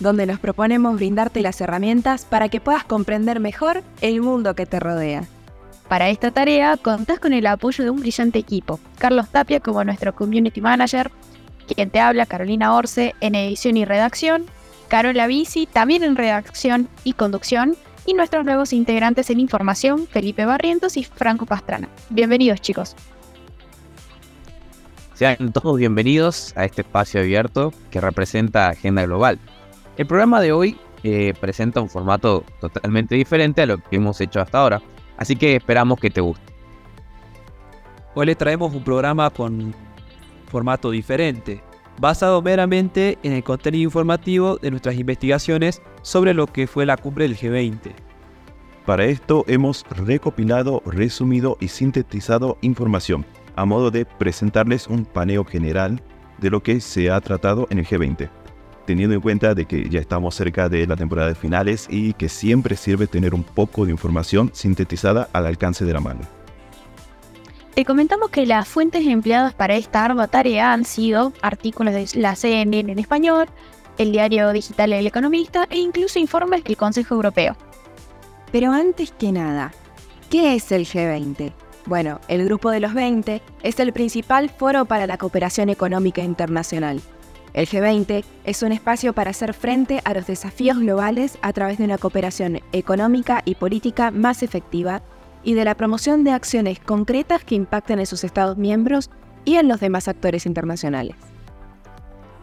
donde nos proponemos brindarte las herramientas para que puedas comprender mejor el mundo que te rodea. Para esta tarea contás con el apoyo de un brillante equipo. Carlos Tapia como nuestro Community Manager, quien te habla Carolina Orce en edición y redacción, Carola Bici también en redacción y conducción, y nuestros nuevos integrantes en información, Felipe Barrientos y Franco Pastrana. Bienvenidos chicos. Sean todos bienvenidos a este espacio abierto que representa Agenda Global, el programa de hoy eh, presenta un formato totalmente diferente a lo que hemos hecho hasta ahora, así que esperamos que te guste. Hoy les traemos un programa con formato diferente, basado meramente en el contenido informativo de nuestras investigaciones sobre lo que fue la cumbre del G20. Para esto hemos recopilado, resumido y sintetizado información, a modo de presentarles un paneo general de lo que se ha tratado en el G20 teniendo en cuenta de que ya estamos cerca de la temporada de finales y que siempre sirve tener un poco de información sintetizada al alcance de la mano. Te comentamos que las fuentes empleadas para esta ardua tarea han sido artículos de la CNN en español, el diario digital El Economista e incluso informes del Consejo Europeo. Pero antes que nada, ¿qué es el G20? Bueno, el Grupo de los 20 es el principal foro para la cooperación económica internacional el G20 es un espacio para hacer frente a los desafíos globales a través de una cooperación económica y política más efectiva y de la promoción de acciones concretas que impacten en sus Estados miembros y en los demás actores internacionales.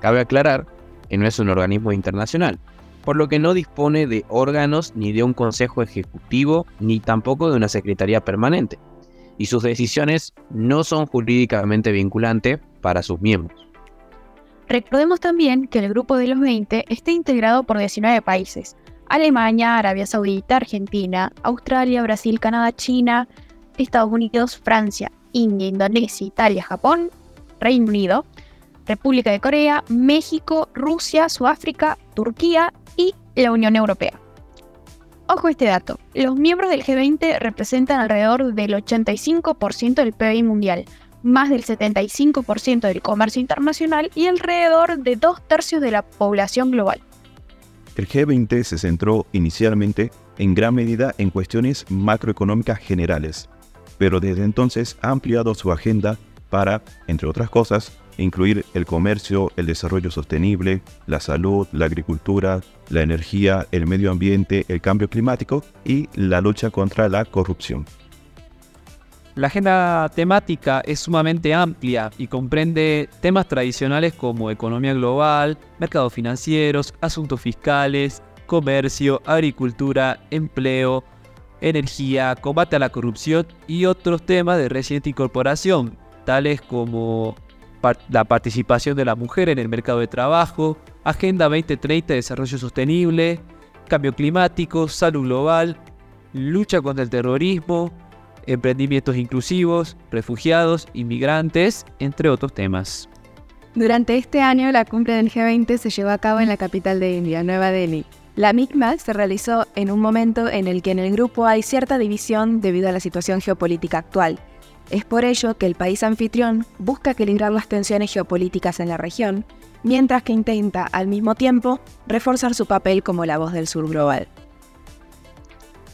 Cabe aclarar que no es un organismo internacional, por lo que no dispone de órganos ni de un consejo ejecutivo ni tampoco de una secretaría permanente, y sus decisiones no son jurídicamente vinculantes para sus miembros. Recordemos también que el grupo de los 20 está integrado por 19 países. Alemania, Arabia Saudita, Argentina, Australia, Brasil, Canadá, China, Estados Unidos, Francia, India, Indonesia, Italia, Japón, Reino Unido, República de Corea, México, Rusia, Sudáfrica, Turquía y la Unión Europea. Ojo este dato, los miembros del G20 representan alrededor del 85% del PIB mundial, más del 75% del comercio internacional y alrededor de dos tercios de la población global. El G20 se centró inicialmente en gran medida en cuestiones macroeconómicas generales, pero desde entonces ha ampliado su agenda para, entre otras cosas, incluir el comercio, el desarrollo sostenible, la salud, la agricultura, la energía, el medio ambiente, el cambio climático y la lucha contra la corrupción. La agenda temática es sumamente amplia y comprende temas tradicionales como economía global, mercados financieros, asuntos fiscales, comercio, agricultura, empleo, energía, combate a la corrupción y otros temas de reciente incorporación, tales como la participación de la mujer en el mercado de trabajo, Agenda 2030 de Desarrollo Sostenible, cambio climático, salud global, lucha contra el terrorismo, emprendimientos inclusivos, refugiados, inmigrantes, entre otros temas. Durante este año, la cumbre del G20 se llevó a cabo en la capital de India, Nueva Delhi. La MICMA se realizó en un momento en el que en el grupo hay cierta división debido a la situación geopolítica actual. Es por ello que el país anfitrión busca equilibrar las tensiones geopolíticas en la región, mientras que intenta al mismo tiempo reforzar su papel como la voz del sur global.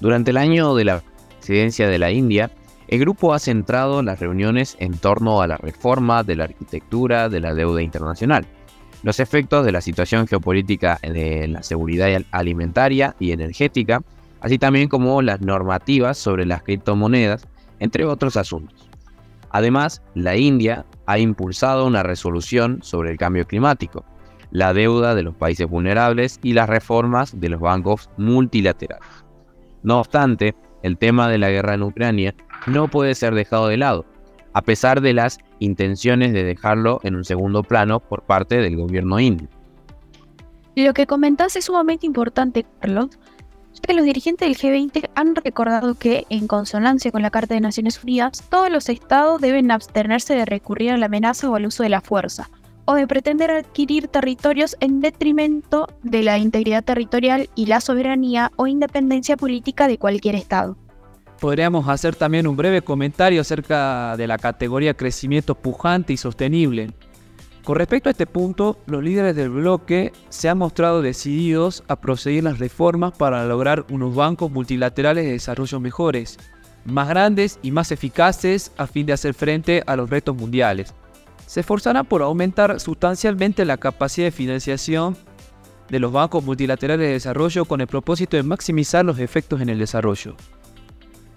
Durante el año de la presidencia de la India, el grupo ha centrado las reuniones en torno a la reforma de la arquitectura de la deuda internacional, los efectos de la situación geopolítica de la seguridad alimentaria y energética, así también como las normativas sobre las criptomonedas, entre otros asuntos. Además, la India ha impulsado una resolución sobre el cambio climático, la deuda de los países vulnerables y las reformas de los bancos multilaterales. No obstante, el tema de la guerra en Ucrania no puede ser dejado de lado, a pesar de las intenciones de dejarlo en un segundo plano por parte del gobierno indio. Lo que comentás es sumamente importante, Carlos, ya que los dirigentes del G20 han recordado que, en consonancia con la Carta de Naciones Unidas, todos los estados deben abstenerse de recurrir a la amenaza o al uso de la fuerza, o de pretender adquirir territorios en detrimento de la integridad territorial y la soberanía o independencia política de cualquier estado. Podríamos hacer también un breve comentario acerca de la categoría crecimiento pujante y sostenible. Con respecto a este punto, los líderes del bloque se han mostrado decididos a proceder las reformas para lograr unos bancos multilaterales de desarrollo mejores, más grandes y más eficaces a fin de hacer frente a los retos mundiales. Se esforzarán por aumentar sustancialmente la capacidad de financiación de los bancos multilaterales de desarrollo con el propósito de maximizar los efectos en el desarrollo.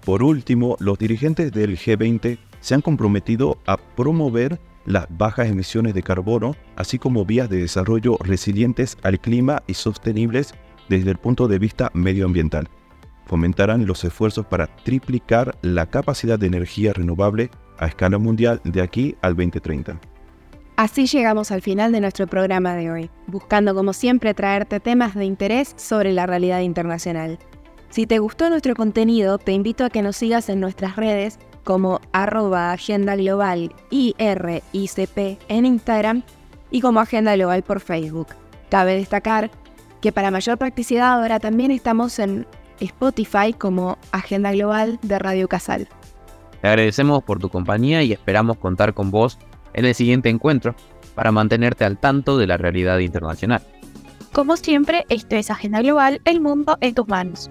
Por último, los dirigentes del G20 se han comprometido a promover las bajas emisiones de carbono, así como vías de desarrollo resilientes al clima y sostenibles desde el punto de vista medioambiental. Fomentarán los esfuerzos para triplicar la capacidad de energía renovable a escala mundial de aquí al 2030. Así llegamos al final de nuestro programa de hoy, buscando como siempre traerte temas de interés sobre la realidad internacional. Si te gustó nuestro contenido, te invito a que nos sigas en nuestras redes como arroba Agenda Global IRICP en Instagram y como Agenda Global por Facebook. Cabe destacar que para mayor practicidad ahora también estamos en Spotify como Agenda Global de Radio Casal. Te agradecemos por tu compañía y esperamos contar con vos en el siguiente encuentro para mantenerte al tanto de la realidad internacional. Como siempre, esto es Agenda Global, el mundo en tus manos.